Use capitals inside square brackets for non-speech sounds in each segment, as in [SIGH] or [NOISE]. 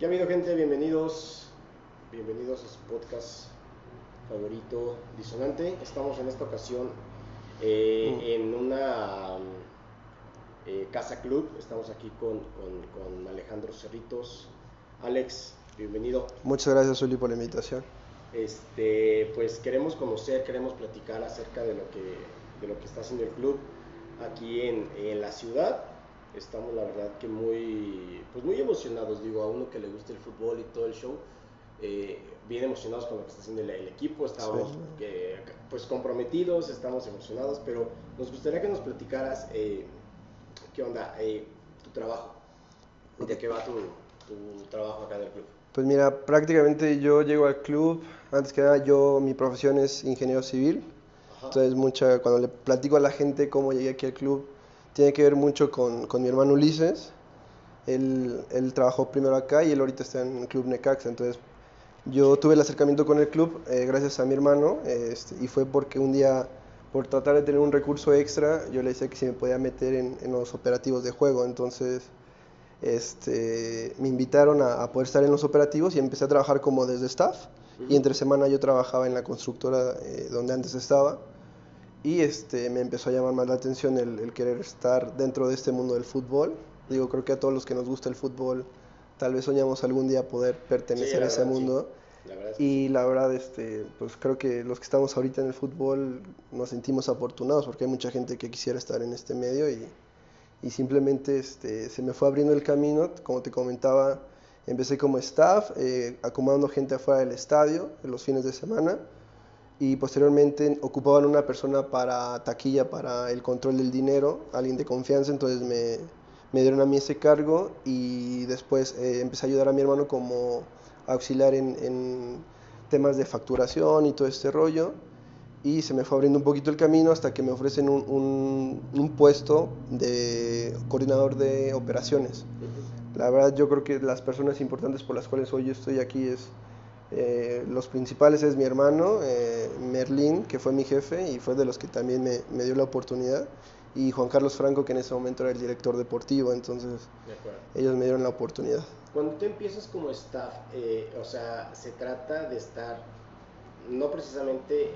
¿Qué ha habido gente? Bienvenidos, bienvenidos a su podcast favorito Disonante. Estamos en esta ocasión eh, Mm. en una eh, casa club. Estamos aquí con, con- con Alejandro Cerritos. Alex, bienvenido. Muchas gracias, Uli, por la invitación. Este, pues queremos conocer, queremos platicar acerca de lo que, de lo que está haciendo el club aquí en, en la ciudad. Estamos la verdad que muy, pues muy emocionados, digo, a uno que le gusta el fútbol y todo el show, eh, bien emocionados con lo que está haciendo el, el equipo, estamos Sí. eh, pues comprometidos, estamos emocionados, pero nos gustaría que nos platicaras eh, qué onda, eh, tu trabajo, de qué va tu, tu trabajo acá en el club. Pues mira, prácticamente yo llego al club, antes que nada yo, mi profesión es ingeniero civil, Ajá. entonces mucha, cuando le platico a la gente cómo llegué aquí al club, tiene que ver mucho con, con mi hermano Ulises, él, él trabajó primero acá y él ahorita está en el club Necaxa, entonces yo tuve el acercamiento con el club eh, gracias a mi hermano este, y fue porque un día, por tratar de tener un recurso extra, yo le decía que si me podía meter en, en los operativos de juego, entonces este, me invitaron a, a poder estar en los operativos y empecé a trabajar como desde staff. Y entre semana yo trabajaba en la constructora eh, donde antes estaba y este, me empezó a llamar más la atención el, el querer estar dentro de este mundo del fútbol. Digo, creo que a todos los que nos gusta el fútbol tal vez soñamos algún día poder pertenecer a ese verdad, sí. mundo. La es que Y la verdad, este, pues creo que los que estamos ahorita en el fútbol nos sentimos afortunados porque hay mucha gente que quisiera estar en este medio y, y simplemente este, se me fue abriendo el camino. Como te comentaba, empecé como staff, eh, acomodando gente afuera del estadio en los fines de semana y posteriormente ocupaban una persona para taquilla, para el control del dinero, alguien de confianza, entonces me, me dieron a mí ese cargo y después eh, empecé a ayudar a mi hermano como auxiliar en, en temas de facturación y todo este rollo y se me fue abriendo un poquito el camino hasta que me ofrecen un, un- un puesto de coordinador de operaciones. La verdad yo creo que las personas importantes por las cuales hoy yo estoy aquí es, eh, los principales es mi hermano, eh, Merlín, que fue mi jefe y fue de los que también me, me dio la oportunidad, y Juan Carlos Franco, que en ese momento era el director deportivo, entonces De ellos me dieron la oportunidad. Cuando tú empiezas como staff, eh, o sea, se trata de estar no precisamente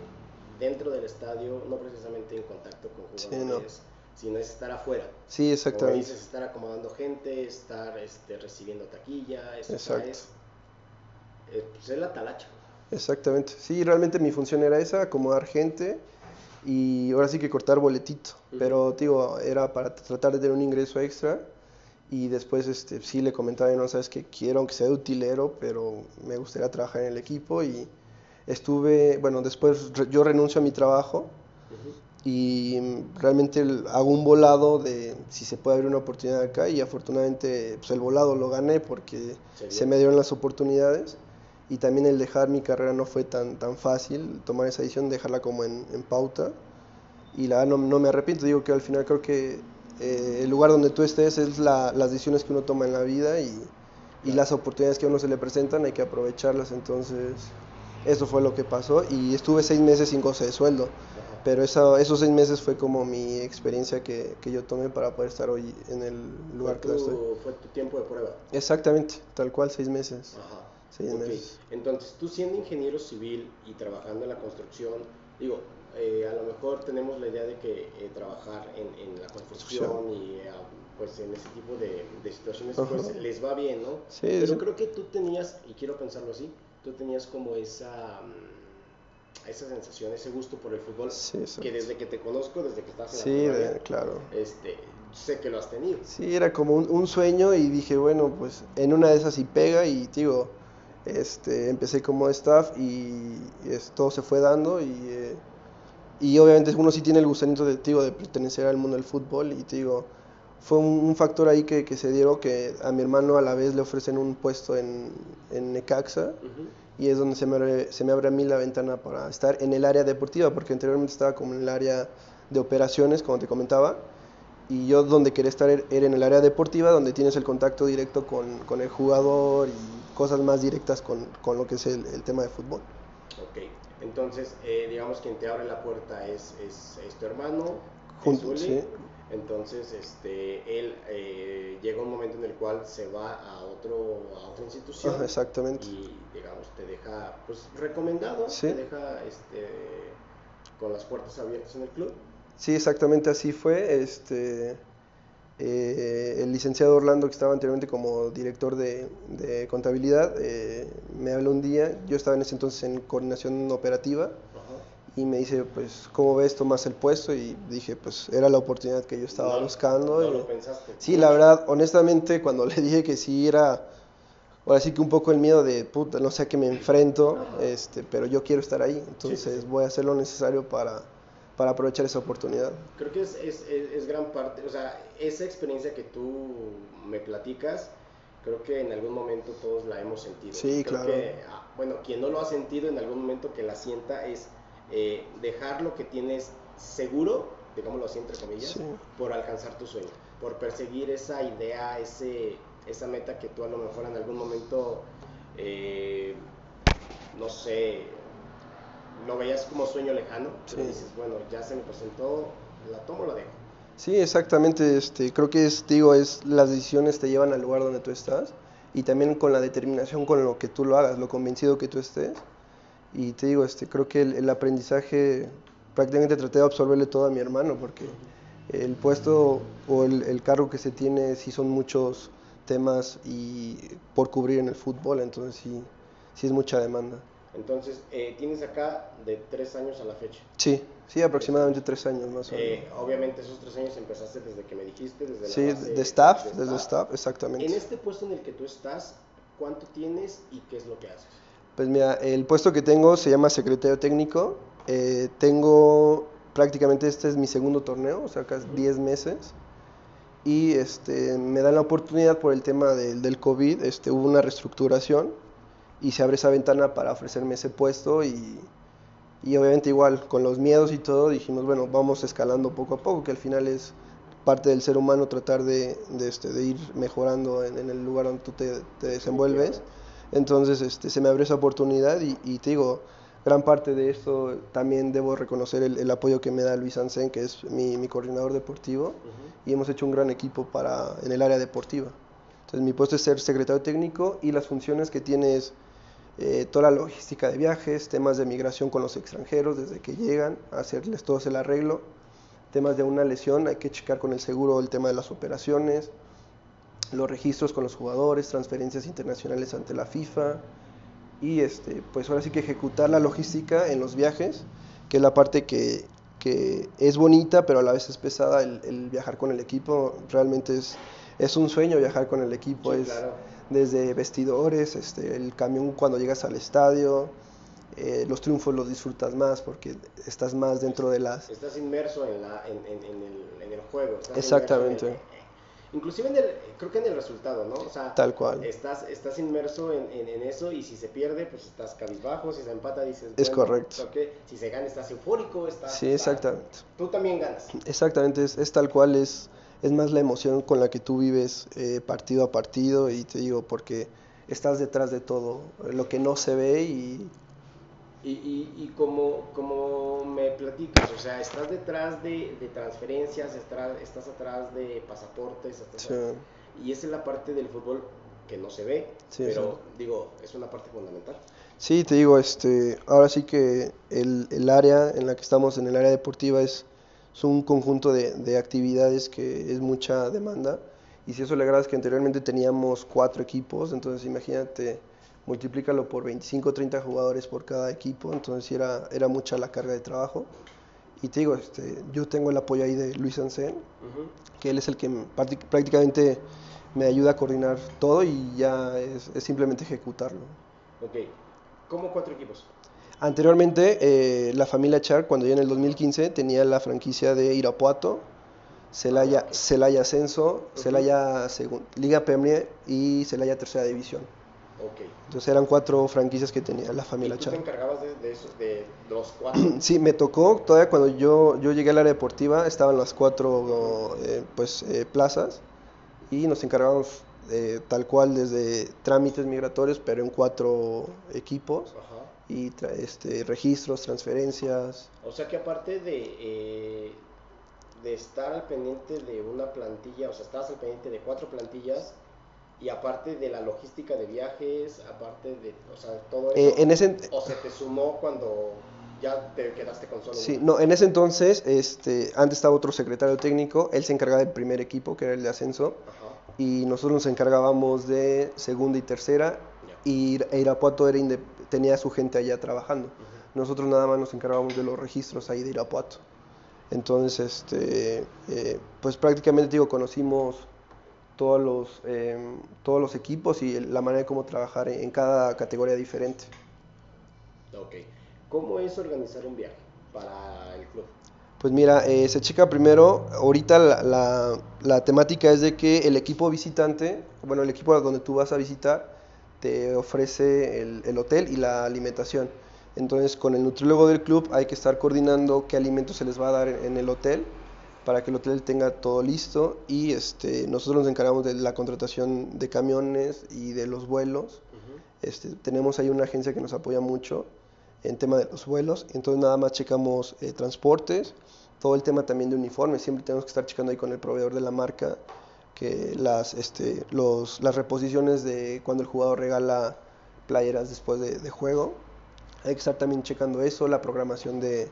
dentro del estadio, no precisamente en contacto con Sí, jugadores, sino es estar afuera. Sí, Como exactamente. dices, estar acomodando gente, estar este, recibiendo taquilla, eso Exacto. Eh, pues es la talacha. Exactamente. Sí, realmente mi función era esa, acomodar gente y ahora sí que cortar boletito. Ujú. Pero, digo, era para tratar de tener un ingreso extra y después este, sí le comentaba, no sabes que quiero, aunque sea de utilero, pero me gustaría trabajar en el equipo y estuve, bueno, después yo renuncio a mi trabajo Ujú. y mm, realmente hago un volado de si se puede abrir una oportunidad acá y afortunadamente pues el volado lo gané porque se me dieron las oportunidades y también el dejar mi carrera no fue tan, tan fácil, tomar esa decisión, dejarla como en, en pauta y la no, no me arrepiento, digo que al final creo que eh, el lugar donde tú estés es la- las decisiones que uno toma en la vida y, y las oportunidades que a uno se le presentan hay que aprovecharlas, entonces eso fue lo que pasó y estuve seis meses sin goce de sueldo. Ajá. Pero esa- esos seis meses fue como mi experiencia que, que yo tomé para poder estar hoy en el lugar que fue, estoy. tu, fue tu tiempo de prueba. Exactamente, tal cual, seis meses. Ajá. Seis Ok. meses. Entonces, tú siendo ingeniero civil y trabajando en la construcción, digo, eh, a lo mejor tenemos la idea de que eh, trabajar en, en la construcción y eh, pues en ese tipo de, de situaciones Ajá. pues les va bien, ¿no? Sí, Pero sí. creo que tú tenías, y quiero pensarlo así, tú tenías como esa, mm, esa sensación, ese gusto por el fútbol, Sí, que desde que te conozco, desde que estás en Sí, la primaria, claro. este, sé que lo has tenido. Sí, era como un, un sueño y dije, bueno, pues en una de esas sí pega y digo, este, empecé como staff y es- todo se fue dando y, eh, y obviamente uno sí tiene el gusanito de, digo, de pertenecer al mundo del fútbol y te digo, fue un, un factor ahí que, que se dieron que a mi hermano a la vez le ofrecen un puesto en, en Necaxa y es donde se me, abre, se me abre a mí la ventana para estar en el área deportiva, porque anteriormente estaba como en el área de operaciones, como te comentaba, y yo donde quería estar er- era en el área deportiva, donde tienes el contacto directo con, con el jugador y cosas más directas con, con lo que es el, el tema de fútbol. Ok, entonces, eh, digamos quien te abre la puerta es, es, es tu hermano, es Junto, Uli, sí. Entonces, este, él eh, llega un momento en el cual se va a, otro, a otra institución. exactamente. Y, digamos, te deja, pues, recomendado, te deja este, con las puertas abiertas en el club. Sí, exactamente así fue. Este, eh, el licenciado Orlando, que estaba anteriormente como director de, contabilidad, eh, me habló un día, yo estaba en ese entonces en coordinación operativa, y me dice, pues, ¿cómo ves? Tomas el puesto y dije, pues, era la oportunidad que yo estaba buscando. No lo pensaste. Sí, la verdad, honestamente, cuando le dije que sí era, ahora sí que un poco el miedo de, puta, no sé a qué me enfrento, este, pero yo quiero estar ahí, entonces voy a hacer lo necesario para, para aprovechar esa oportunidad. Creo que es, es, es, gran parte, o sea, esa experiencia que tú me platicas, creo que en algún momento todos la hemos sentido. Sí, claro. Ah, bueno, quien no lo ha sentido en algún momento que la sienta es eh, dejar lo que tienes seguro, digámoslo así entre comillas, por alcanzar tu sueño, por perseguir esa idea, ese, esa meta que tú a lo mejor en algún momento, eh, no sé, lo veías como sueño lejano, pero dices, bueno, ya se me presentó, la tomo o la dejo. Sí, exactamente, este, creo que es, digo, es las decisiones te llevan al lugar donde tú estás y también con la determinación con lo que tú lo hagas, lo convencido que tú estés y te digo, este, creo que el, aprendizaje prácticamente traté de absorberle todo a mi hermano, porque el puesto o el, cargo que se tiene sí son muchos temas y por cubrir en el fútbol, entonces sí, sí es mucha demanda. Entonces, eh, tienes acá de tres años a la fecha. Sí, sí, aproximadamente tres años más o menos. Eh, obviamente esos tres años empezaste desde que me dijiste, desde sí, la de staff, desde staff, exactamente. En este puesto en el que tú estás, ¿cuánto tienes y qué es lo que haces? Pues mira, el puesto que tengo se llama secretario técnico. Eh, tengo prácticamente este es mi segundo torneo, o sea, casi 10 meses. Y este, me dan la oportunidad por el tema del, del COVID, este, hubo una reestructuración y se abre esa ventana para ofrecerme ese puesto y, y obviamente igual con los miedos y todo dijimos, bueno, vamos escalando poco a poco, que al final es parte del ser humano tratar de, de, este, de ir mejorando en, en, el lugar donde tú te, te desenvuelves. Entonces este, se me abrió esa oportunidad y, te digo, gran parte de esto también debo reconocer el, apoyo que me da Luis Ansen, que es mi, coordinador deportivo, y hemos hecho un gran equipo para, en el área deportiva. Entonces mi puesto es ser secretario técnico y las funciones que tiene es eh, toda la logística de viajes, temas de migración con los extranjeros desde que llegan, hacerles todo el arreglo, temas de una lesión, hay que checar con el seguro el tema de las operaciones, los registros con los jugadores, transferencias internacionales ante la FIFA y este, pues ahora sí que ejecutar la logística en los viajes, que es la parte que, que es bonita, pero a la vez es pesada el, viajar con el equipo. Realmente es, es un sueño viajar con el equipo, es desde vestidores, este, el camión cuando llegas al estadio. Eh, los triunfos los disfrutas más porque estás más dentro de las... Estás inmerso en, la, en, en, el, en el, juego. Exactamente inclusive en el, creo que en el resultado, ¿no? O sea, tal cual. Estás, estás inmerso en, en, eso y si se pierde, pues estás cabizbajo, si se empata dices... Es correcto. Si se gana estás eufórico, estás... Sí, exactamente. tú también ganas. Exactamente, es, es, tal cual, es, es más la emoción con la que tú vives eh, partido a partido y te digo, porque estás detrás de todo, lo que no se ve y y, y, y como, como me platicas, o sea, estás detrás de, de transferencias, estás, estás atrás de pasaportes, y esa es la parte del fútbol que no se ve, pero digo, es una parte fundamental. Sí, te digo, este, ahora sí que el, el área en la que estamos, en el área deportiva, es, es un conjunto de, de, actividades que es mucha demanda. Y si eso le agrada que anteriormente teníamos cuatro equipos, entonces imagínate multiplícalo por 25 o 30 jugadores por cada equipo, entonces era, era mucha la carga de trabajo. Y te digo, este, yo tengo el apoyo ahí de Luis Ansen, que él es el que prácticamente me ayuda a coordinar todo y ya es, simplemente ejecutarlo. Ok, ¿cómo cuatro equipos? Anteriormente, eh, la familia Char, cuando ya en el 2015, tenía la franquicia de Irapuato, Celaya, ah, Celaya Ascenso, Celaya Liga Premier y Celaya Tercera División. Entonces eran cuatro franquicias que tenía la familia ¿Y tú te encargabas de, esos, de los [CLEARS THROAT] cuatro? sí, me tocó, todavía cuando yo, yo llegué al área deportiva estaban las cuatro eh, pues, eh, plazas y nos encargábamos eh, tal cual desde trámites migratorios, pero en cuatro equipos. Y este, registros, transferencias. O sea que aparte de, de estar al pendiente de una plantilla, o sea, estabas al pendiente de cuatro plantillas y aparte de la logística de viajes, aparte de, o sea, todo Eh, eso, en ese, o se te sumó cuando ya te quedaste con solo Sí, no, en ese entonces, este, antes estaba otro secretario técnico, él se encargaba del primer equipo, que era el de ascenso, Ajá, y nosotros nos encargábamos de segunda y tercera, y Ira- Irapuato era inde- tenía a su gente allá trabajando. Nosotros nada más nos encargábamos de los registros ahí de Irapuato. Entonces, este, eh, pues prácticamente digo, conocimos todos los, em, todos los equipos y la manera de cómo trabajar en, en cada categoría diferente. Ok. ¿Cómo es organizar un viaje para el club? Pues mira, eh, se checa primero, ahorita la, la- la temática es de que el equipo visitante, bueno, el equipo a donde tú vas a visitar, te ofrece el, el hotel y la alimentación. Entonces, con el nutriólogo del club hay que estar coordinando qué alimentos se les va a dar en, el hotel para que el hotel tenga todo listo y este, nosotros nos encargamos de la contratación de camiones y de los vuelos. Este, tenemos ahí una agencia que nos apoya mucho en tema de los vuelos, entonces nada más checamos eh, transportes, todo el tema también de uniformes, siempre tenemos que estar checando ahí con el proveedor de la marca que las, este, los, las reposiciones de cuando el jugador regala playeras después de, de juego, hay que estar también checando eso, la programación de,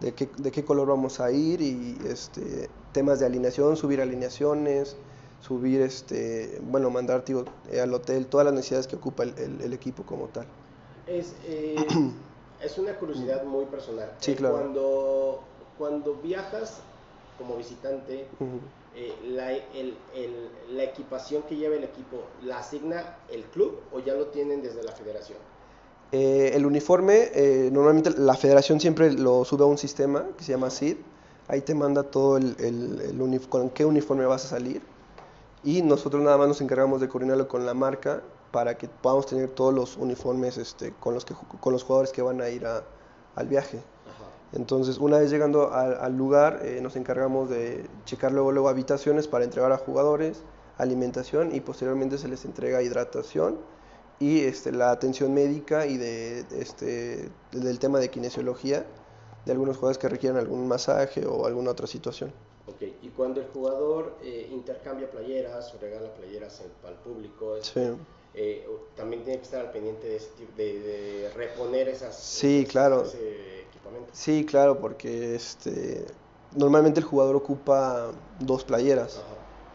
de, qué, de qué color vamos a ir y este, temas de alineación, subir alineaciones, subir, este, bueno, mandar digo, eh, al hotel todas las necesidades que ocupa el, el- el equipo como tal. Es, eh, [CLEARS THROAT] es una curiosidad muy personal. Sí, claro. Cuando, cuando viajas como visitante, Ujú. Eh, la, el- la equipación que lleva el equipo, ¿la asigna el club o ya lo tienen desde la federación? Eh, el uniforme, eh, normalmente la federación siempre lo sube a un sistema que se llama SID. Ahí te manda todo el, con qué uniforme vas a salir. Y nosotros nada más nos encargamos de coordinarlo con la marca para que podamos tener todos los uniformes este, con, los que, con los jugadores que van a ir al viaje. Entonces, una vez llegando al, al lugar, eh, nos encargamos de checar luego, luego habitaciones para entregar a jugadores, alimentación y posteriormente se les entrega hidratación y este, la atención médica y de, este, del tema de kinesiología de algunos jugadores que requieren algún masaje o alguna otra situación. Ok, y cuando el jugador eh, intercambia playeras o regala playeras en- el público, es- Sí. eh, también tiene que estar al pendiente de, ese tipo- de, de reponer esas, Sí, esas- claro. ese Sí, claro, porque este, normalmente el jugador ocupa dos playeras.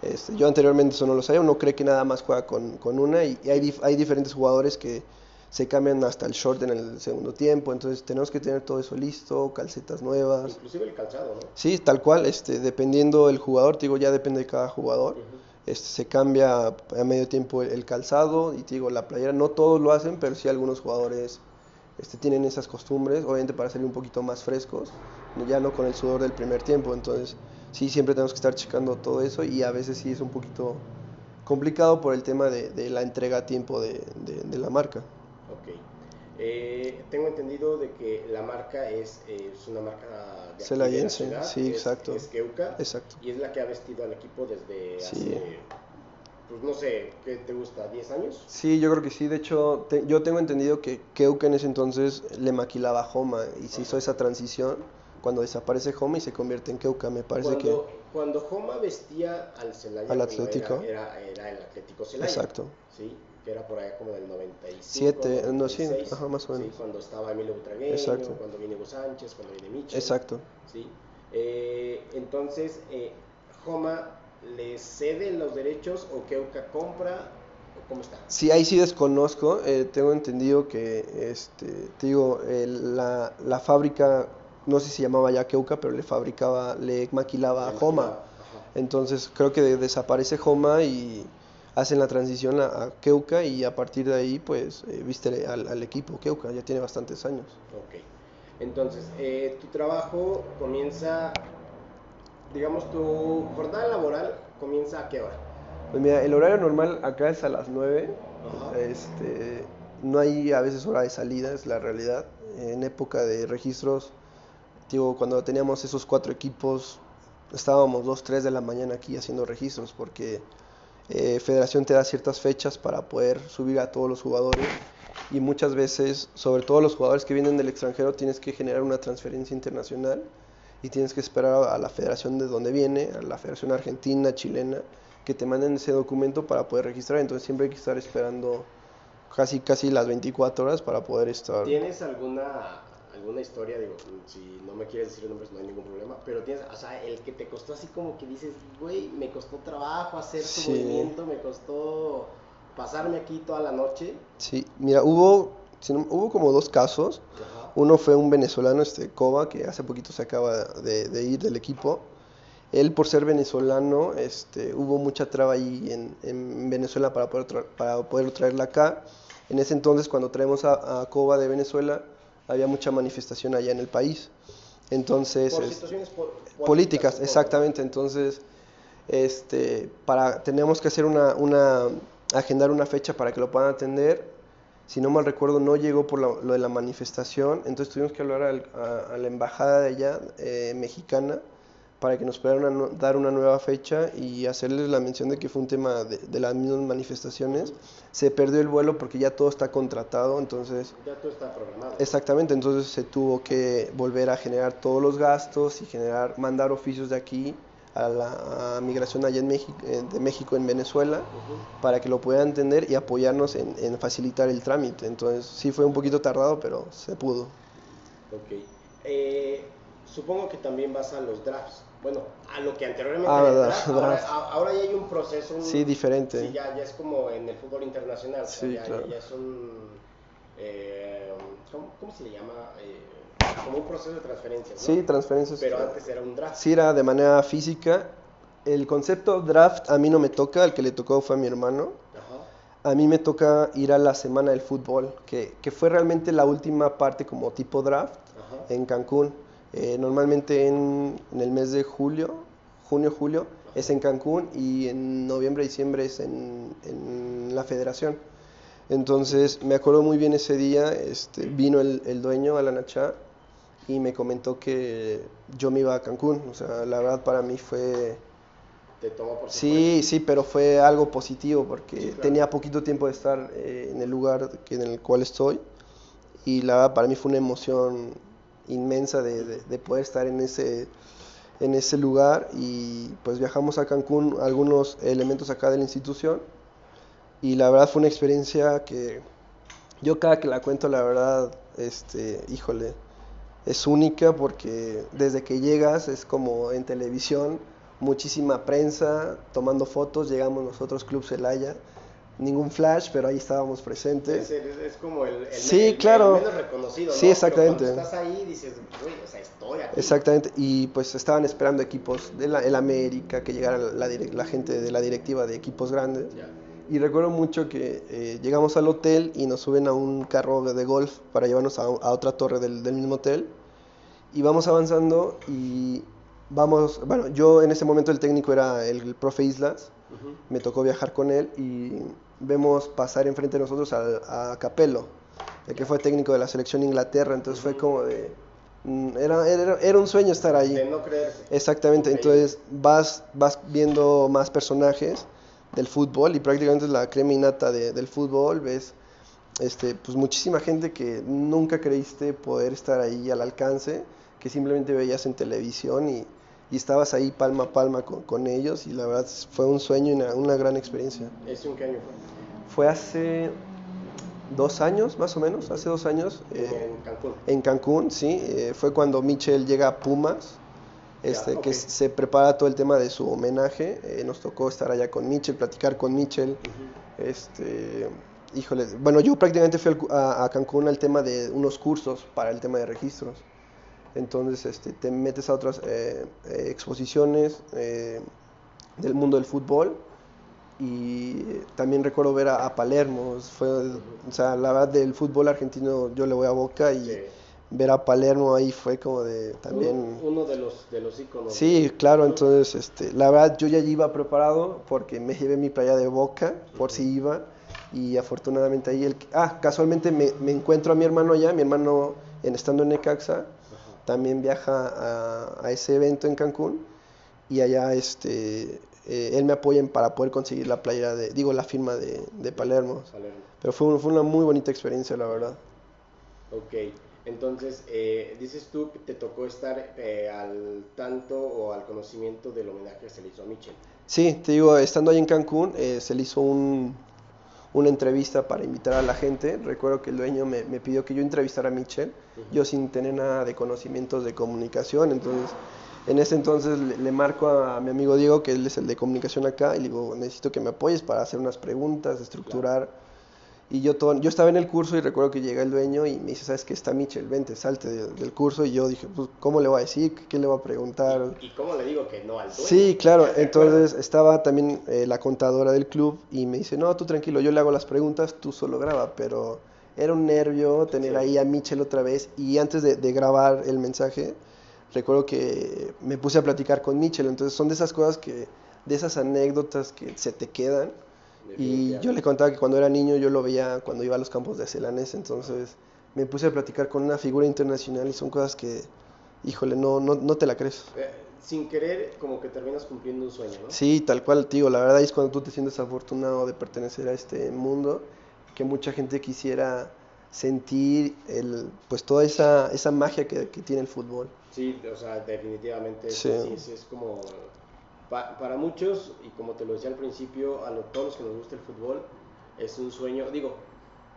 Este, yo anteriormente eso no lo sabía, uno cree que nada más juega con, con una y, y hay, dif- hay diferentes jugadores que se cambian hasta el short en el segundo tiempo, entonces tenemos que tener todo eso listo, calcetas nuevas. Inclusive el calzado, ¿no? Sí, tal cual, este, dependiendo el jugador, te digo, ya depende de cada jugador. Este, se cambia a medio tiempo el, el calzado y te digo, la playera, no todos lo hacen, pero sí algunos jugadores este, tienen esas costumbres, obviamente para salir un poquito más frescos, ya no con el sudor del primer tiempo, entonces sí, siempre tenemos que estar checando todo eso y a veces sí es un poquito complicado por el tema de, de la entrega a tiempo de, de- de la marca. Ok. Eh, tengo entendido de que la marca es, eh, es una marca de, aquí de la Celayense, ciudad, sí, es- exacto. Es Keuka Exacto. y es la que ha vestido al equipo desde Sí. hace, pues no sé, ¿qué te gusta? ¿10 años? Sí, yo creo que sí. De hecho, te- yo tengo entendido que Keuka en ese entonces le maquilaba a Homa y se hizo esa transición cuando desaparece Homa y se convierte en Keuka. Me parece Cuando, cuando Homa vestía al Celaya, Al Atlético. Era, era, era el Atlético que. Celaya. Exacto. Sí, que era por allá como del 95. Siete, no, sí, 96, ajá, más o sí, menos. cuando estaba Emilio Butragueño, Exacto. cuando viene Hugo Sánchez, cuando viene Michel. Exacto. ¿sí? Eh, entonces, eh, Homa le cede los derechos o Keuka compra o cómo está. Sí, ahí sí desconozco. eh, tengo entendido que, este, te digo, el- la, la fábrica, no sé si se llamaba ya Keuka, pero le fabricaba, le maquilaba a Homa. ajá. Entonces creo que de- desaparece Homa y hacen la transición a, a Keuka y a partir de ahí pues eh, viste al, al equipo Keuka, ya tiene bastantes años. Ok. Entonces, eh, tu trabajo comienza, digamos, tu jornada laboral comienza a qué hora? Pues mira, el horario normal acá es a las 9, Ajá. este, no hay a veces hora de salida, es la realidad. En época de registros, digo, cuando teníamos esos cuatro equipos, estábamos 2, 3 de la mañana aquí haciendo registros porque eh, Federación te da ciertas fechas para poder subir a todos los jugadores y muchas veces, sobre todo los jugadores que vienen del extranjero, tienes que generar una transferencia internacional y tienes que esperar a la federación de donde viene, a la federación argentina, chilena, que te manden ese documento para poder registrar. Entonces siempre hay que estar esperando casi casi las 24 horas para poder estar. ¿Tienes alguna alguna historia, digo, si no me quieres decir nombres no hay ningún problema, pero tienes, o sea, el que te costó así como que dices, güey, me costó trabajo hacer tu movimiento, me costó pasarme aquí toda la noche. Sí, mira, hubo, hubo como dos casos. Uno fue un venezolano, este Coba, que hace poquito se acaba de, ir del equipo. Él, por ser venezolano, este, hubo mucha traba ahí en, en Venezuela para poder, para poder traerla acá. En ese entonces, cuando traemos a, a Coba de Venezuela, había mucha manifestación allá en el país. Entonces, situaciones políticas, exactamente. Entonces, este, para, teníamos que hacer una, una, agendar una fecha para que lo puedan atender. Si no mal recuerdo, no llegó por lo, de la manifestación, entonces tuvimos que hablar a, la embajada de allá, eh, mexicana, para que nos pudieran dar una nueva fecha y hacerles la mención de que fue un tema de, las mismas manifestaciones. Se perdió el vuelo porque ya todo está contratado, entonces... Ya todo está programado. Exactamente, entonces se tuvo que volver a generar todos los gastos y generar, mandar oficios de aquí a la migración allá en México, eh, de México en Venezuela para que lo puedan entender y apoyarnos en, en, facilitar el trámite. Entonces sí fue un poquito tardado, pero se pudo. Ok. Eh, supongo que también vas a los drafts bueno, a lo que anteriormente ah, ahora, ya hay un proceso. sí, diferente. Sí, ya, ya, es como en el fútbol internacional. Sí, ya, claro. ya, es un. Eh, ¿cómo, se le llama? Eh, como un proceso de transferencia. ¿no? Sí, transferencias. Pero antes era un draft. Sí, era de manera física. El concepto draft a mí no me toca, el que le tocó fue a mi hermano. Ajá. A mí me toca ir a la semana del fútbol, que, que fue realmente la última parte como tipo draft en Cancún. Eh, normalmente en, el mes de julio, junio, julio, es en Cancún y en noviembre, diciembre es en, la federación. Entonces me acuerdo muy bien ese día, este, vino el, el dueño, Alan Achá, y me comentó que yo me iba a Cancún. O sea, la verdad para mí fue... ¿Te tomó por Sí, sí, pero fue algo positivo porque tenía poquito tiempo de estar eh, en el lugar que, en el cual estoy. Y la verdad para mí fue una emoción inmensa de, de, poder estar en ese, en ese lugar y pues viajamos a Cancún, algunos elementos acá de la institución y la verdad fue una experiencia que yo cada que la cuento la verdad, este, híjole, es única porque desde que llegas es como en televisión, muchísima prensa tomando fotos, llegamos nosotros Club Celaya ningún flash, pero ahí estábamos presentes. Es, como el, sí, claro. menos reconocido. Sí, exactamente. estás ahí dices, o sea, estoy aquí. Exactamente, y pues estaban esperando equipos de la, el América, que llegara la, la, gente de la directiva de equipos grandes. Y recuerdo mucho que eh, llegamos al hotel y nos suben a un carro de golf para llevarnos a, otra torre del, del, mismo hotel. Y vamos avanzando y vamos, bueno, yo en ese momento el técnico era el, profe Islas, me tocó viajar con él y vemos pasar enfrente de nosotros a, Capello, el que fue técnico de la selección Inglaterra, entonces fue como de... Mm, era, era, un sueño estar allí. De no creerse. Exactamente, entonces vas, vas viendo más personajes del fútbol y prácticamente es la crema innata del fútbol, ves este, pues muchísima gente que nunca creíste poder estar ahí al alcance, que simplemente veías en televisión y, y estabas ahí palma a palma con, con, ellos y la verdad fue un sueño y una, una gran experiencia. ¿Ese un qué año fue? Fue hace dos años más o menos, hace dos años. Eh, en Cancún. En Cancún, sí. Eh, fue cuando Michel llega a Pumas. Este, que se prepara todo el tema de su homenaje. Eh, nos tocó estar allá con Michel, platicar con Michel. este, híjole, bueno, yo prácticamente fui a, a Cancún al tema de unos cursos para el tema de registros. Entonces este, te metes a otras eh, eh, exposiciones eh, del mundo del fútbol y también recuerdo ver a, Palermo, fue, o sea, la verdad del fútbol argentino yo le voy a Boca y ver a Palermo ahí fue como de también... Uno, de los de los íconos. Sí, claro, entonces este, la verdad yo ya iba preparado porque me llevé mi playa de Boca por si iba y afortunadamente ahí, el, ah, casualmente me, me encuentro a mi hermano allá, mi hermano en, estando en Necaxa también viaja a, ese evento en Cancún y allá este, eh, él me apoya para poder conseguir la playera de, digo, la firma de, Palermo. Pero fue, fue, una muy bonita experiencia, la verdad. Ok. Entonces, eh, dices tú que te tocó estar eh, al tanto o al conocimiento del homenaje que se le hizo a Michel. Sí, te digo, estando ahí en Cancún, eh, se le hizo un, una entrevista para invitar a la gente. Recuerdo que el dueño me, me pidió que yo entrevistara a Michel, yo sin tener nada de conocimientos de comunicación, entonces en ese entonces le, le, marco a mi amigo Diego, que él es el de comunicación acá, y le digo, necesito que me apoyes para hacer unas preguntas, estructurar. Claro. Y yo, todo, yo estaba en el curso y recuerdo que llega el dueño y me dice, ¿sabes qué está Michel? Vente, salte de, del curso. Y yo dije, pues, ¿cómo le voy a decir? ¿Qué le voy a preguntar? ¿Y, y cómo le digo que no al dueño? Sí, claro. [LAUGHS] Entonces estaba también eh, la contadora del club y me dice, no, tú tranquilo, yo le hago las preguntas, tú solo graba. Pero era un nervio tener sí. ahí a Michel otra vez. Y antes de, de grabar el mensaje, recuerdo que me puse a platicar con Michel. Entonces son de esas cosas que, de esas anécdotas que se te quedan y yo le contaba que cuando era niño yo lo veía cuando iba a los campos de Celanes, entonces me puse a platicar con una figura internacional y son cosas que, híjole, no, no, no te la crees. Eh, sin querer, como que terminas cumpliendo un sueño, ¿no? Sí, tal cual, tío, la verdad es cuando tú te sientes afortunado de pertenecer a este mundo, que mucha gente quisiera sentir el, pues toda esa, esa magia que, que tiene el fútbol. Sí, o sea, definitivamente sí, es como pa para muchos, y como te lo decía al principio, a todos los que nos gusta el fútbol, es un sueño. Digo,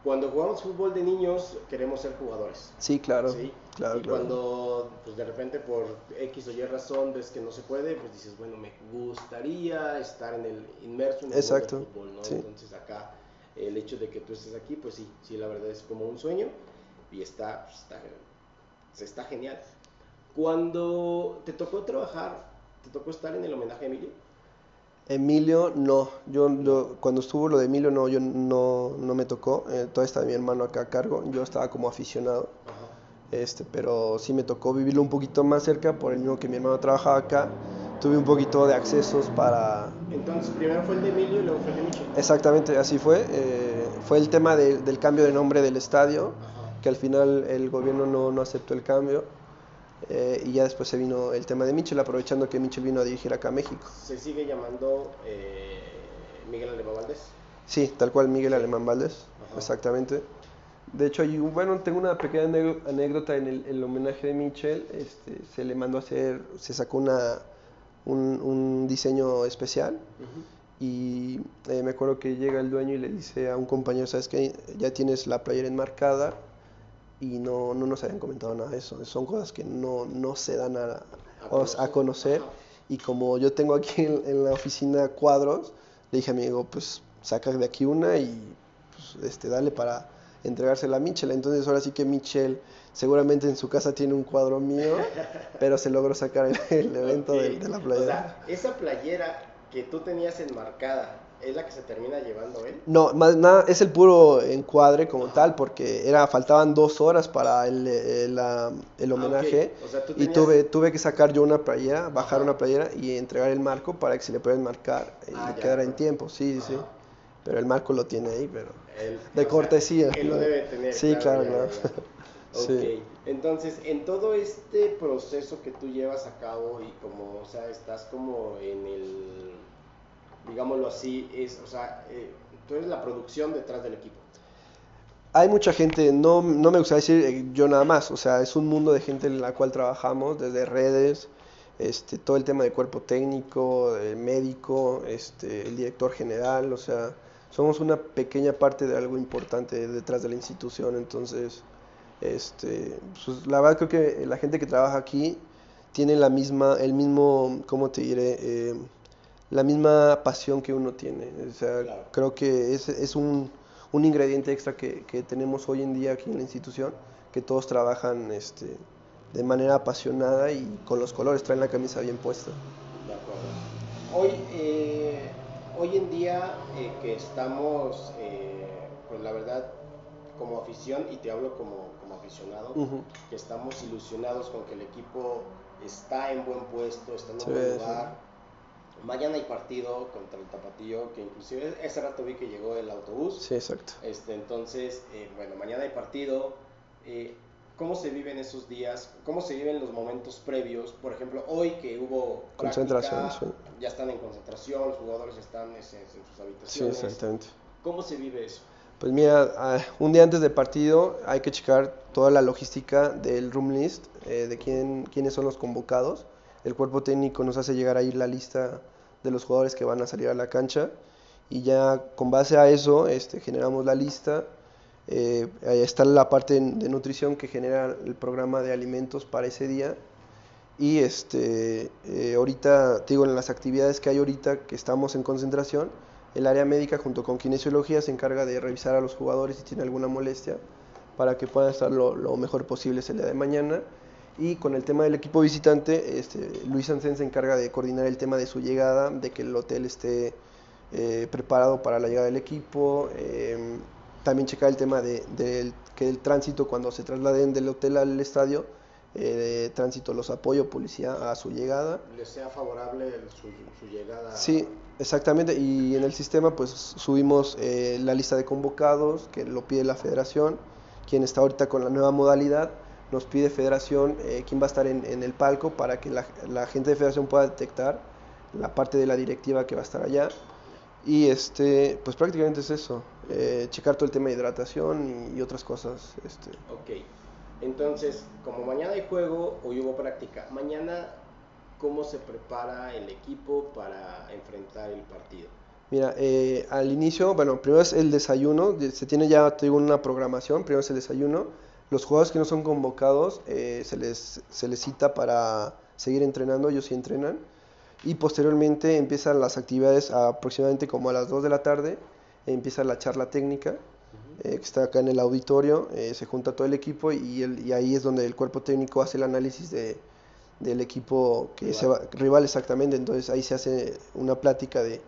cuando jugamos fútbol de niños, queremos ser jugadores. Sí, claro. ¿sí? claro y claro. cuando pues, de repente por X o Y razón ves que no se puede, pues dices, bueno, me gustaría estar en el inmerso en el Exacto. mundo del fútbol, ¿no? Sí. Entonces acá el hecho de que tú estés aquí, pues sí, sí, la verdad es como un sueño y está, pues, está, está genial. Cuando te tocó trabajar ¿Te tocó estar en el homenaje a Emilio? Emilio, no. Yo, yo, cuando estuvo lo de Emilio, no, yo no, no me tocó. Eh, todavía estaba mi hermano acá a cargo. Yo estaba como aficionado. Ajá. Este, pero sí me tocó vivirlo un poquito más cerca por el mismo que mi hermano trabajaba acá. Tuve un poquito de accesos para... Entonces, primero fue el de Emilio y luego fue el de Michel. Exactamente, así fue. Eh, fue el tema de, del cambio de nombre del estadio, Ajá. que al final el gobierno no, no aceptó el cambio. Eh, y ya después se vino el tema de Michel, aprovechando que Michel vino a dirigir acá a México. ¿Se sigue llamando eh, Miguel Alemán Valdés? Sí, tal cual Miguel Alemán Valdés, Ajá. exactamente. De hecho, hay un, bueno, tengo una pequeña anécdota en el, el homenaje de Michel. Este, se le mandó a hacer, se sacó una, un, un diseño especial. Uh -huh. Y eh, me acuerdo que llega el dueño y le dice a un compañero, ¿sabes qué? Ya tienes la playera enmarcada y no, no nos habían comentado nada de eso. Son cosas que no, no se dan a, a, conocer. A conocer. Y como yo tengo aquí en, en, la oficina cuadros, le dije a mi amigo, pues saca de aquí una y pues, este, dale para entregársela a Michel. Entonces ahora sí que Michel seguramente en su casa tiene un cuadro mío, [LAUGHS] pero se logró sacar el, el evento okay. de, de, la playera. O sea, esa playera que tú tenías enmarcada, ¿Es la que se termina llevando él? No, más nada, es el puro encuadre como Ajá. tal, porque era faltaban dos horas para el, el, el homenaje. Ah, okay. o sea, tenías... Y tuve, tuve que sacar yo una playera, bajar Ajá. una playera y entregar el marco para que se le pueda enmarcar y ah, quedara en tiempo. Sí, Ajá. sí. Pero el marco lo tiene ahí, pero él, de cortesía. Sea, él lo debe tener. Sí, claro, claro. claro. [LAUGHS] Ok, sí. entonces en todo este proceso que tú llevas a cabo y como, o sea, estás como en el digámoslo así, es, o sea, eh, tú eres la producción detrás del equipo. Hay mucha gente, no, no me gusta decir eh, yo nada más, o sea, es un mundo de gente en la cual trabajamos, desde redes, este, todo el tema de cuerpo técnico, médico, este, el director general, o sea, somos una pequeña parte de algo importante detrás de la institución, entonces, este, pues, la verdad creo que la gente que trabaja aquí tiene la misma, el mismo, ¿cómo te diré? Eh, la misma pasión que uno tiene. O sea, claro. creo que es, es un, un, ingrediente extra que, que, tenemos hoy en día aquí en la institución, que todos trabajan este, de manera apasionada y con los colores, traen la camisa bien puesta. De acuerdo. Hoy, eh, hoy en día eh, que estamos, eh, pues la verdad, como afición, y te hablo como, como aficionado, uh -huh. que estamos ilusionados con que el equipo está en buen puesto, está en un sí, buen lugar. Sí Mañana hay partido contra el Tapatío, que inclusive ese rato vi que llegó el autobús. Sí, exacto. Este, entonces, eh, bueno, mañana hay partido. Eh, ¿Cómo se viven esos días? ¿Cómo se viven los momentos previos? Por ejemplo, hoy que hubo concentración, sí. ya están en concentración, los jugadores están en, sus habitaciones. Sí, exactamente. ¿Cómo se vive eso? Pues mira, ah, un día antes del partido hay que checar toda la logística del room list, eh, de quién, quiénes son los convocados. El cuerpo técnico nos hace llegar ahí la lista de los jugadores que van a salir a la cancha y ya con base a eso este, generamos la lista. Eh, ahí está la parte de nutrición que genera el programa de alimentos para ese día. Y este, eh, ahorita, digo, en las actividades que hay ahorita que estamos en concentración, el área médica junto con kinesiología se encarga de revisar a los jugadores si tienen alguna molestia para que puedan estar lo, mejor posible el día de mañana. Y con el tema del equipo visitante, este, Luis Sansen se encarga de coordinar el tema de su llegada, de que el hotel esté eh, preparado para la llegada del equipo. Eh, también checar el tema de, que el tránsito cuando se trasladen del hotel al estadio, eh, tránsito los apoyo policía a su llegada. ¿Les sea favorable su, su, llegada? Sí, exactamente. Y en el sistema pues subimos la lista de convocados que lo pide la federación, quien está ahorita con la nueva modalidad nos pide Federación eh, quién va a estar en, el palco para que la, gente de Federación pueda detectar la parte de la directiva que va a estar allá. Y este, pues prácticamente es eso, eh, checar todo el tema de hidratación y, otras cosas. Este. Ok, entonces, como mañana hay juego, hoy hubo práctica, mañana, ¿cómo se prepara el equipo para enfrentar el partido? Mira, eh, al inicio, bueno, primero es el desayuno, se tiene ya, una programación, primero es el desayuno, los jugadores que no son convocados eh, se, les, se les cita para seguir entrenando, ellos sí entrenan. Y posteriormente empiezan las actividades aproximadamente como a las 2 de la tarde, empieza la charla técnica, eh, que está acá en el auditorio, eh, se junta todo el equipo y, y, ahí es donde el cuerpo técnico hace el análisis de, del equipo que rival. se va, rival exactamente, entonces ahí se hace una plática de,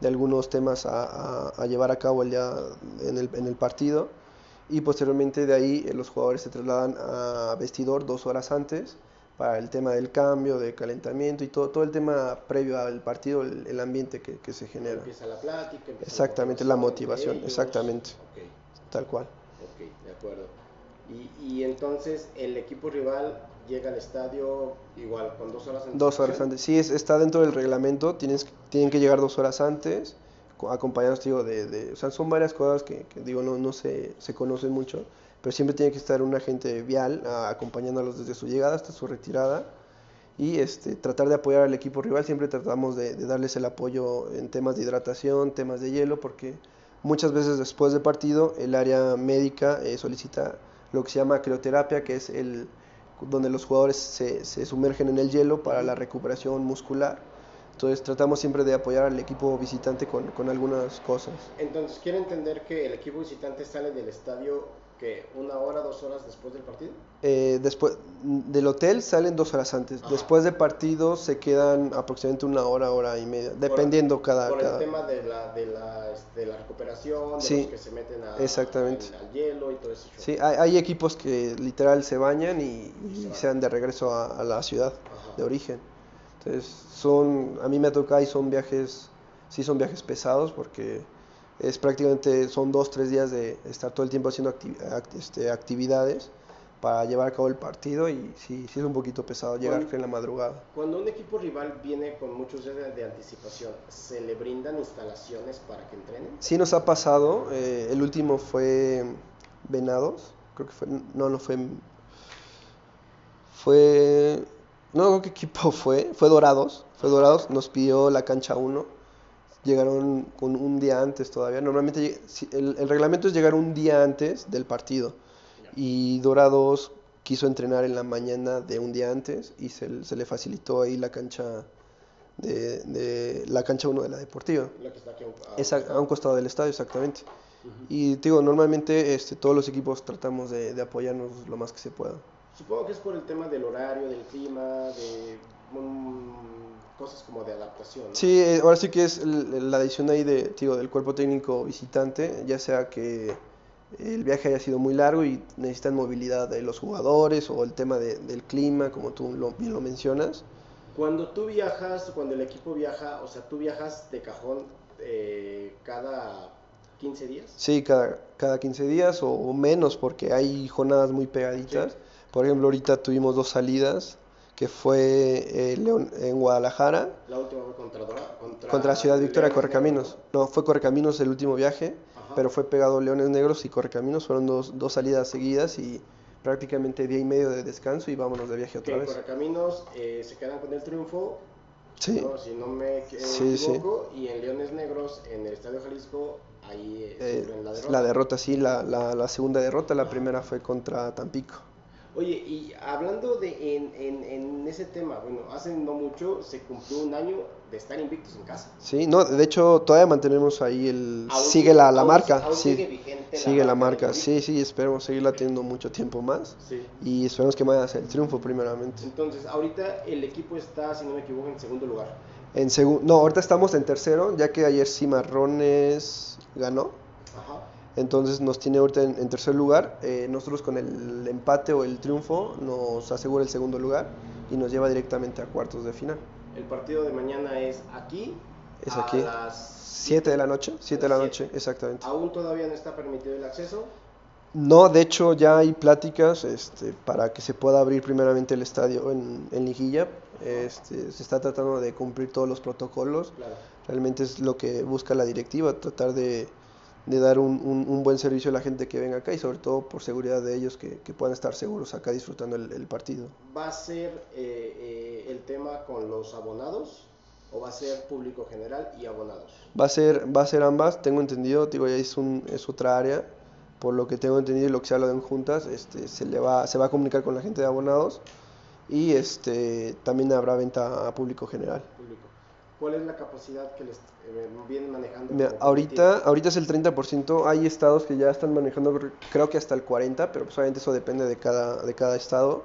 de algunos temas a, a, a, llevar a cabo el día en el, en el partido y posteriormente de ahí eh, los jugadores se trasladan a vestidor dos horas antes para el tema del cambio, de calentamiento y todo, todo el tema previo al partido, el, ambiente que, que, se genera. Empieza la plática. exactamente, la motivación, exactamente. Tal cual. Ok, de acuerdo. Y, y, entonces el equipo rival llega al estadio igual, con dos horas antes. Dos horas antes, sí, está dentro del reglamento, tienes, tienen que llegar dos horas antes acompañados, digo, de, de, o sea, son varias cosas que, digo, no, no se, se, conocen mucho, pero siempre tiene que estar un agente vial acompañándolos desde su llegada hasta su retirada y este, tratar de apoyar al equipo rival, siempre tratamos de, darles el apoyo en temas de hidratación, temas de hielo, porque muchas veces después del partido el área médica eh, solicita lo que se llama crioterapia, que es el donde los jugadores se, se sumergen en el hielo para la recuperación muscular entonces tratamos siempre de apoyar al equipo visitante con, con algunas cosas. Entonces, ¿quiere entender que el equipo visitante sale del estadio que una hora, dos horas después del partido? Eh, después del hotel salen dos horas antes. Después del partido se quedan aproximadamente una hora, hora y media, dependiendo cada. Por el tema de la, de la, este, la recuperación, de los que se meten a, exactamente. al hielo y todo eso. Sí, hay, hay, equipos que literal se bañan y, y se, van de regreso a, a la ciudad de origen. Entonces, son, a mí me toca y son viajes, sí son viajes pesados porque es prácticamente, son dos, tres días de estar todo el tiempo haciendo este, actividades para llevar a cabo el partido y sí, sí es un poquito pesado llegar en la madrugada. Cuando un equipo rival viene con muchos días de, anticipación, ¿se le brindan instalaciones para que entrenen? Sí nos ha pasado, eh, el último fue Venados, creo que fue, no, no fue, fue no qué equipo [LAUGHS] fue, fue Dorados, fue Dorados, nos pidió la cancha 1, llegaron con un día antes todavía, normalmente el, el, reglamento es llegar un día antes del partido y Dorados quiso entrenar en la mañana de un día antes y se, se le facilitó ahí la cancha de, de la cancha 1 de la deportiva. La que está aquí a, un, costado del estadio, exactamente. Y digo, normalmente este, todos los equipos tratamos de, de apoyarnos lo más que se pueda. Supongo que es por el tema del horario, del clima, de cosas como de adaptación. Sí, eh, ahora sí que es la adición ahí de, digo, del cuerpo técnico visitante, ya sea que el viaje haya sido muy largo y necesitan movilidad de los jugadores o el tema de, del clima, como tú lo, bien lo mencionas. Cuando tú viajas, cuando el equipo viaja, o sea, tú viajas de cajón eh, cada 15 días. Sí, cada, cada 15 días o, menos porque hay jornadas muy pegaditas. Por ejemplo, ahorita tuvimos dos salidas que fue eh, León, en Guadalajara. La última fue contra, contra, contra Ciudad Victoria, Correcaminos. No, fue Correcaminos el último viaje, pero fue pegado Leones Negros y Correcaminos. Fueron dos, dos salidas seguidas y prácticamente día y medio de descanso y vámonos de viaje otra que vez. Correcaminos eh, se quedan con el triunfo. Sí. ¿no? Si no me sí, equivoco. Sí. Y en Leones Negros, en el Estadio Jalisco, ahí eh, la derrota. La derrota, sí, la, la, la segunda derrota. La primera fue contra Tampico. Oye, y hablando de en, en, en, ese tema, bueno, hace no mucho se cumplió un año de estar invictos en casa. Sí, no, de hecho todavía mantenemos ahí el... Aún, sigue la, la aún, marca. Aún sí, sigue vigente sigue la, marca. marca. Sí, sí, esperemos seguirla teniendo mucho tiempo más. Sí. Y esperemos que vaya a ser el triunfo primeramente. Entonces, ahorita el equipo está, si no me equivoco, en segundo lugar. En segundo, no, ahorita estamos en tercero, ya que ayer Cimarrones ganó. Entonces nos tiene ahorita en, en tercer lugar. Eh, nosotros con el empate o el triunfo nos asegura el segundo lugar y nos lleva directamente a cuartos de final. El partido de mañana es aquí. Es a aquí. las 7 de la noche. 7 de la siete. noche, exactamente. Aún todavía no está permitido el acceso. No, de hecho ya hay pláticas este, para que se pueda abrir primeramente el estadio en, en Liguilla. Este, se está tratando de cumplir todos los protocolos. Claro. Realmente es lo que busca la directiva, tratar de, de dar un, un, un, buen servicio a la gente que venga acá y sobre todo por seguridad de ellos que, que puedan estar seguros acá disfrutando el, el partido. ¿Va a ser eh, eh, el tema con los abonados o va a ser público general y abonados? Va a ser, va a ser ambas, tengo entendido, digo, ya es, un, es otra área, por lo que tengo entendido y lo que se ha hablado en juntas, este, se, le va, se va a comunicar con la gente de abonados y este, también habrá venta a público general. ¿Cuál es la capacidad que les eh, vienen manejando? Mira, ahorita, ahorita es el 30%, hay estados que ya están manejando creo que hasta el 40%, pero pues obviamente eso depende de cada, de cada estado.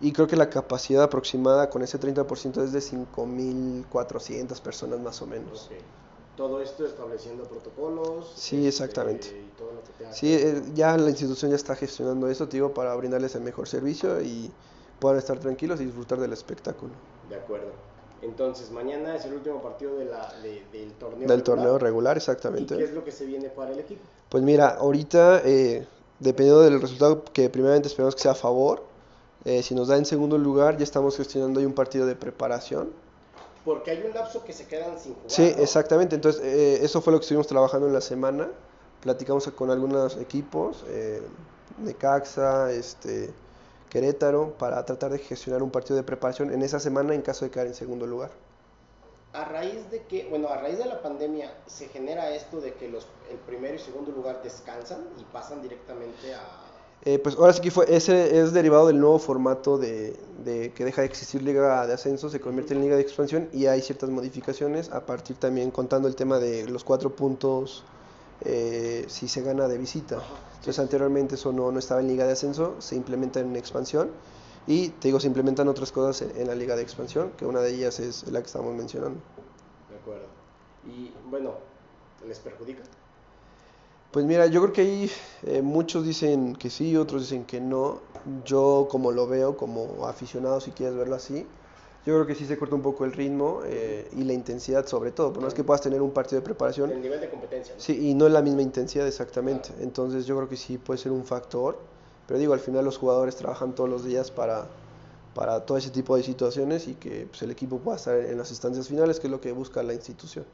Y creo que la capacidad aproximada con ese 30% es de 5.400 personas más o menos. Todo esto estableciendo protocolos. Sí, exactamente. este, y todo lo que tenga Sí, eh, ya la institución ya está gestionando eso, te digo, para brindarles el mejor servicio y puedan estar tranquilos y disfrutar del espectáculo. De acuerdo. Entonces, mañana es el último partido de la, de- del torneo. Del regular. torneo regular, ¿Y exactamente. qué es lo que se viene para el equipo? Pues mira, ahorita, eh, dependiendo del resultado que primeramente esperamos que sea a favor, eh, si nos da en segundo lugar, ya estamos gestionando ahí un partido de preparación. Porque hay un lapso que se quedan sin jugar. Sí, ¿no? exactamente. Entonces, eh, eso fue lo que estuvimos trabajando en la semana. Platicamos con algunos equipos, eh, Necaxa, este, Querétaro, para tratar de gestionar un partido de preparación en esa semana en caso de quedar en segundo lugar. A raíz de que, bueno, a raíz de la pandemia, se genera esto de que los, el primero y segundo lugar descansan y pasan directamente a. Eh, pues ahora sí que fue, ese es derivado del nuevo formato de, de que deja de existir liga de ascenso, se convierte en liga de expansión y hay ciertas modificaciones a partir también contando el tema de los cuatro puntos eh, si se gana de visita. Entonces anteriormente eso no, no estaba en liga de ascenso, se implementa en expansión y te digo, se implementan otras cosas en, en la liga de expansión, que una de ellas es la que estamos mencionando. De acuerdo. Y bueno, ¿les perjudica? Pues mira, yo creo que ahí eh, muchos dicen que sí, otros dicen que no. Yo como lo veo, como aficionado, si quieres verlo así, yo creo que sí se corta un poco el ritmo eh, y la intensidad sobre todo. Por no es que puedas tener un partido de preparación, El nivel de competencia. ¿no? sí, y no es la misma intensidad exactamente. Claro. Entonces yo creo que sí puede ser un factor. Pero digo, al final los jugadores trabajan todos los días para, para todo ese tipo de situaciones y que pues, el equipo pueda estar en las instancias finales, que es lo que busca la institución.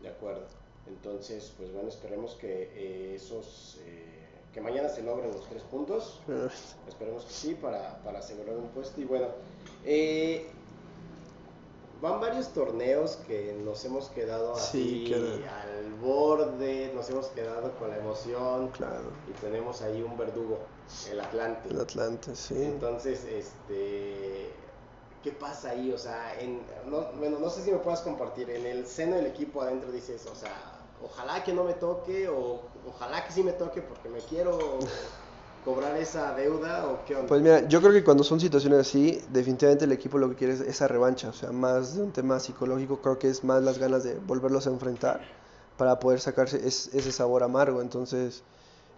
De acuerdo. Entonces, pues bueno, esperemos que eh, esos. eh, que mañana se logren los tres puntos. Esperemos que sí, para, para asegurar un puesto. Y bueno, eh, van varios torneos que nos hemos quedado Sí, así al borde, nos hemos quedado con la emoción. Claro, Y tenemos ahí un verdugo, el Atlante. el Atlante, sí. Entonces, este, ¿qué pasa ahí? O sea, en, no, bueno, no sé si me puedas compartir, en el seno del equipo adentro dices, o sea, ojalá que no me toque o ojalá que sí me toque porque me quiero [LAUGHS] cobrar esa deuda o qué onda. Pues mira, yo creo que cuando son situaciones así, definitivamente el equipo lo que quiere es esa revancha, o sea, más de un tema psicológico, creo que es más las ganas de volverlos a enfrentar para poder sacarse es- ese sabor amargo. Entonces,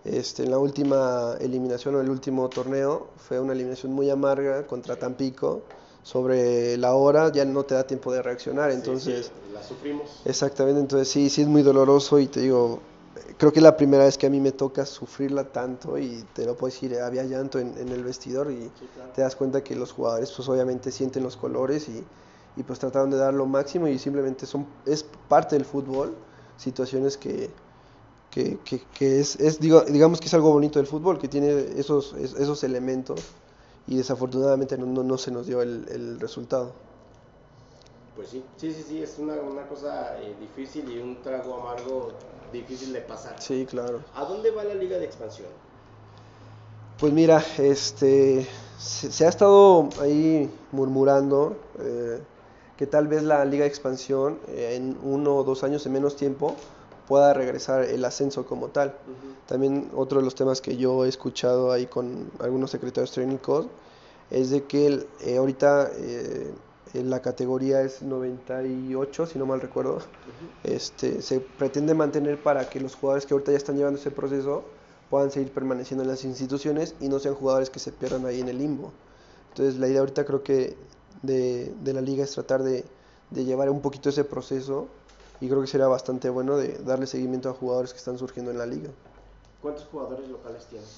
este, en la última eliminación o el último torneo fue una eliminación muy amarga contra Tampico. Sobre la hora ya no te da tiempo de reaccionar, Sí, entonces... sí, la sufrimos. Exactamente, entonces sí, sí es muy doloroso y te digo, creo que es la primera vez que a mí me toca sufrirla tanto y te lo puedo decir, había llanto en, en el vestidor y te das cuenta que los jugadores pues obviamente sienten los colores y, y, pues trataron de dar lo máximo y simplemente son, es parte del fútbol, situaciones que, que, que, que es, es digo, digamos que es algo bonito del fútbol, que tiene esos, esos elementos y desafortunadamente no, no, no se nos dio el, el resultado. Pues sí, sí, sí, sí, es una, una cosa eh, difícil y un trago amargo difícil de pasar. Sí, claro. ¿A dónde va la liga de expansión? Pues mira, este, se, se ha estado ahí murmurando eh, que tal vez la liga de expansión eh, en uno o dos años en menos tiempo pueda regresar el ascenso como tal. Uh -huh. También otro de los temas que yo he escuchado ahí con algunos secretarios técnicos es de que eh, ahorita la categoría es 98, si no mal recuerdo. Uh -huh. este, se pretende mantener para que los jugadores que ahorita ya están llevando ese proceso puedan seguir permaneciendo en las instituciones y no sean jugadores que se pierdan ahí en el limbo. Entonces la idea ahorita creo que de, de la liga es tratar de, de, llevar un poquito ese proceso y creo que sería bastante bueno de darle seguimiento a jugadores que están surgiendo en la liga. ¿Cuántos jugadores locales tienes?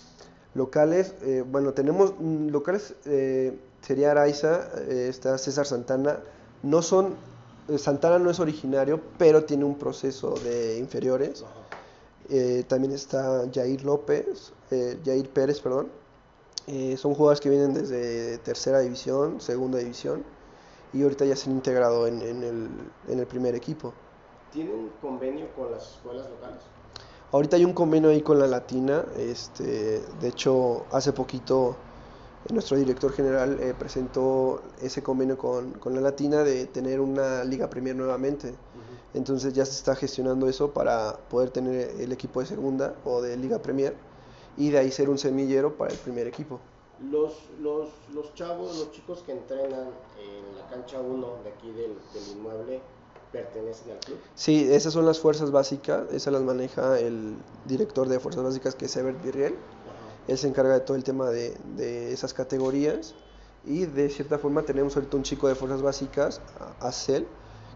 Locales, eh, bueno, tenemos mm, locales, eh, sería Araiza, eh, está César Santana, no son, eh, Santana no es originario, pero tiene un proceso de inferiores. Eh, también está Jair López, Jair Pérez, perdón. son jugadores que vienen desde tercera división, segunda división, y ahorita ya se han integrado en, en, el, en el primer equipo. ¿Tienen convenio con las escuelas locales? Ahorita hay un convenio ahí con la Latina, este, de hecho hace poquito nuestro director general eh, presentó ese convenio con, con, la Latina de tener una Liga Premier nuevamente. Uh -huh. Entonces ya se está gestionando eso para poder tener el equipo de segunda o de Liga Premier y de ahí ser un semillero para el primer equipo. Los, los, los chavos, los chicos que entrenan en la cancha 1 de aquí del, del inmueble, pertenecen al club? Sí, esas son las fuerzas básicas, esas las maneja el director de fuerzas básicas que es Ebert Virriel. Él se encarga de todo el tema de, de, esas categorías y de cierta forma tenemos ahorita un chico de fuerzas básicas, Acel,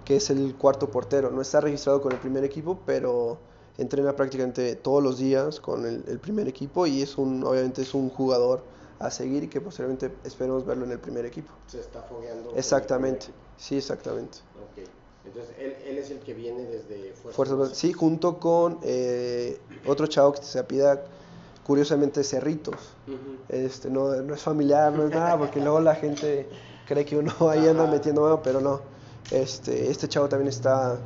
que es el cuarto portero. No está registrado con el primer equipo, pero entrena prácticamente todos los días con el, el primer equipo y es un, obviamente es un jugador a seguir y que posteriormente esperemos verlo en el primer equipo. Se está fogueando. Exactamente, sí, exactamente. Okay. Entonces, él, él, es el que viene desde Fuerzas, Básicas. Sí, junto con eh, otro chavo que se apida curiosamente Cerritos. Uh -huh. este, no, no, es familiar, no es nada, porque luego la gente cree que uno ahí anda metiendo mano, pero no. Este, este chavo también está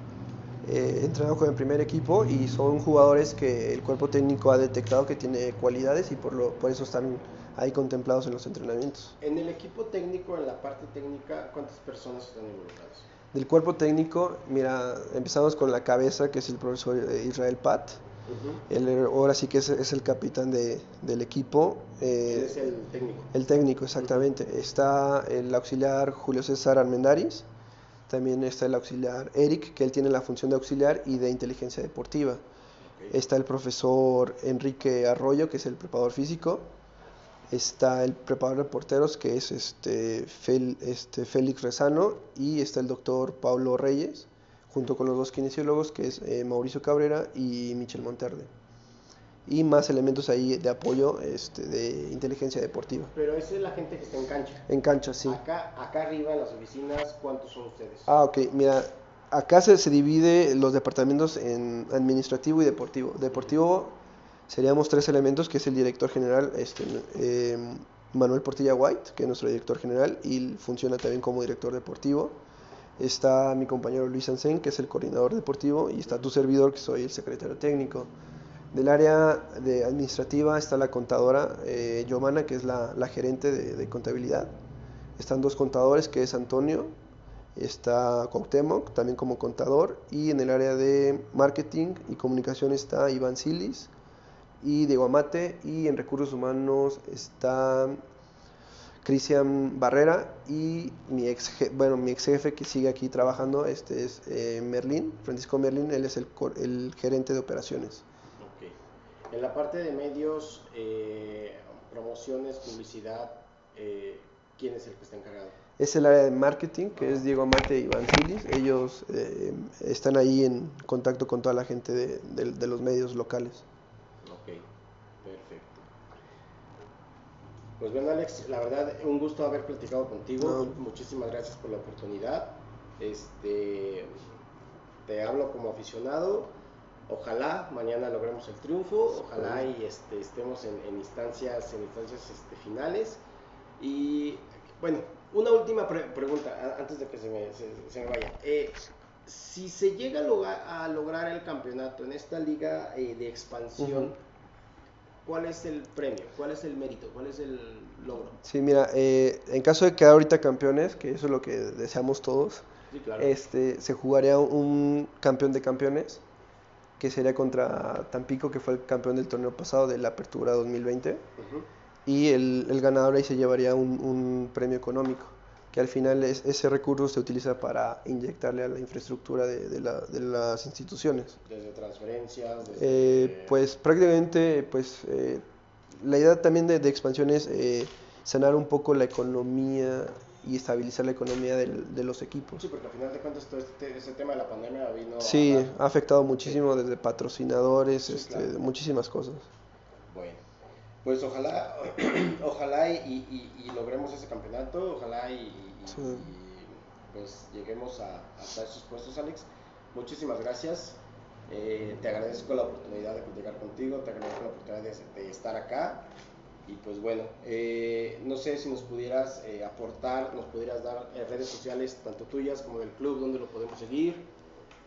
eh, entrenado con el primer equipo y son jugadores que el cuerpo técnico ha detectado que tiene cualidades y por, lo, por eso están ahí contemplados en los entrenamientos. En el equipo técnico, en la parte técnica, ¿cuántas personas están involucradas? Del cuerpo técnico, mira, empezamos con la cabeza, que es el profesor Israel Pat. Uh -huh. Él ahora sí que es, es el capitán de, del equipo. Eh, es el técnico. El técnico, exactamente. Uh -huh. Está el auxiliar Julio César Armendaris. También está el auxiliar Eric, que él tiene la función de auxiliar y de inteligencia deportiva. Okay. Está el profesor Enrique Arroyo, que es el preparador físico está el preparador de porteros que es este, Fel, este Félix Rezano y está el doctor Pablo Reyes junto con los dos kinesiólogos que es eh, Mauricio Cabrera y Michel Monterde y más elementos ahí de apoyo este, de inteligencia deportiva. Pero esa es la gente que está en cancha. En cancha, sí. Acá, acá arriba en las oficinas, ¿cuántos son ustedes? Ah, ok, mira, acá se, se divide los departamentos en administrativo y deportivo. Deportivo seríamos tres elementos, que es el director general, este, eh, Manuel Portilla White, que es nuestro director general, y funciona también como director deportivo. Está mi compañero Luis Ansen, que es el coordinador deportivo, y está tu servidor, que soy el secretario técnico. Del área de administrativa está la contadora eh, Giovanna, que es la, gerente de, de, contabilidad. Están dos contadores, que es Antonio, está Cuauhtémoc, también como contador, y en el área de marketing y comunicación está Iván Silis, y Diego Amate y en recursos humanos está Cristian Barrera y mi ex bueno mi ex jefe que sigue aquí trabajando este es eh, Merlín Francisco Merlín él es el, el, gerente de operaciones okay. en la parte de medios eh, promociones publicidad eh, ¿quién es el que está encargado? Es el área de marketing, que es Diego Mate y Iván Silis. Ellos eh, están ahí en contacto con toda la gente de, de- de los medios locales. Ok, perfecto. Pues bueno, Alex, la verdad, un gusto haber platicado contigo. No. Muchísimas gracias por la oportunidad. Este, te hablo como aficionado. Ojalá mañana logremos el triunfo. Ojalá y este, estemos en, en instancias, en instancias este, finales. Y bueno, una última pre- pregunta antes de que se me, se- se me vaya. Eh, si se llega a, lograr el campeonato en esta liga eh, de expansión. ¿Cuál es el premio? ¿Cuál es el mérito? ¿Cuál es el logro? Sí, mira, eh, en caso de quedar ahorita campeones, que eso es lo que deseamos todos, Sí, claro. este, se jugaría un campeón de campeones, que sería contra Tampico, que fue el campeón del torneo pasado de la Apertura 2020. Ujú. y el, el ganador ahí se llevaría un, un premio económico, que al final es- ese recurso se utiliza para inyectarle a la infraestructura de, de la- de las instituciones. Desde transferencias, desde... Eh, pues prácticamente pues eh, la idea también de, de expansión es eh, sanar un poco la economía y estabilizar la economía del- de los equipos. Sí, porque al final de cuentas todo este, ese tema de la pandemia vino a Sí, dar- ha afectado muchísimo desde patrocinadores, Sí, este, claro. muchísimas cosas. Bueno, pues ojalá, [CLEARS THROAT] ojalá y, y- y logremos ese campeonato, ojalá y, y- Sí. y, pues lleguemos a, esos puestos, Alex. Muchísimas gracias. Eh, te agradezco la oportunidad de platicar contigo, te agradezco la oportunidad de, de estar acá. Y pues bueno, eh, no sé si nos pudieras eh, aportar, nos pudieras dar eh, redes sociales, tanto tuyas como del club, donde lo podemos seguir,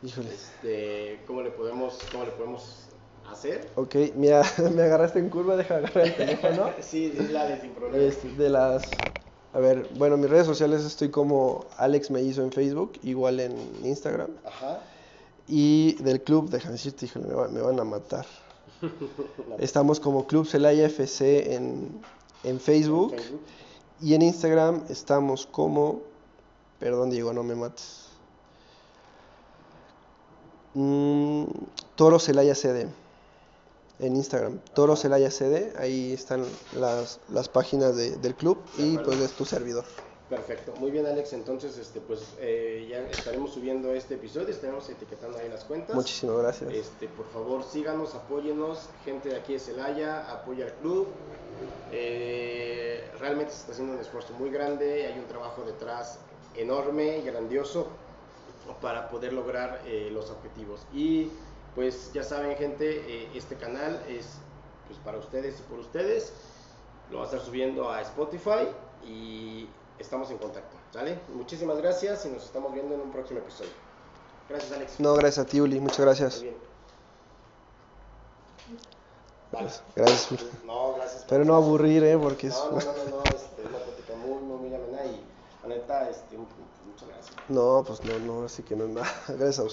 Híjole. este, cómo le podemos, cómo le podemos hacer. Ok, mira, [LAUGHS] me agarraste en curva, deja agarrar el teléfono. [LAUGHS] Sí, dale sin problema. Este, de las... A ver, bueno, mis redes sociales estoy como Alex me hizo en Facebook, igual en Instagram. Ajá. Y del club, déjame decirte, híjole, me, va- me van a matar. [LAUGHS] Estamos como Club Celaya FC en, en Facebook. Facebook. Y en Instagram estamos como... Perdón, Diego, no me mates. Mm, Toro Celaya CD. En Instagram. Toro Celaya CD. Ahí están las, las páginas de- del club. De Y pues es tu servidor. Perfecto, muy bien Alex, entonces este pues eh, ya estaremos subiendo este episodio, estaremos etiquetando ahí las cuentas. Muchísimas gracias. Este, por favor, síganos, apóyenos, gente de aquí de Celaya, apoya al club. Eh, realmente se está haciendo un esfuerzo muy grande, hay un trabajo detrás enorme y grandioso para poder lograr eh, los objetivos. Y pues ya saben gente, eh, este canal es pues para ustedes y por ustedes. Lo va a estar subiendo a Spotify y estamos en contacto. ¿Sale? Muchísimas gracias y nos estamos viendo en un próximo episodio. Gracias Alex. No, gracias a ti, Uli. Muchas gracias. Muy bien. Vale. Gracias. No, gracias. Pero no aburrir, ¿eh? Porque es... No, no, no, no, no, este, una plática muy, muy, muy amena y la neta, este, muchas gracias. No, pues no, no, así que no es nada. [LAUGHS] Gracias a usted.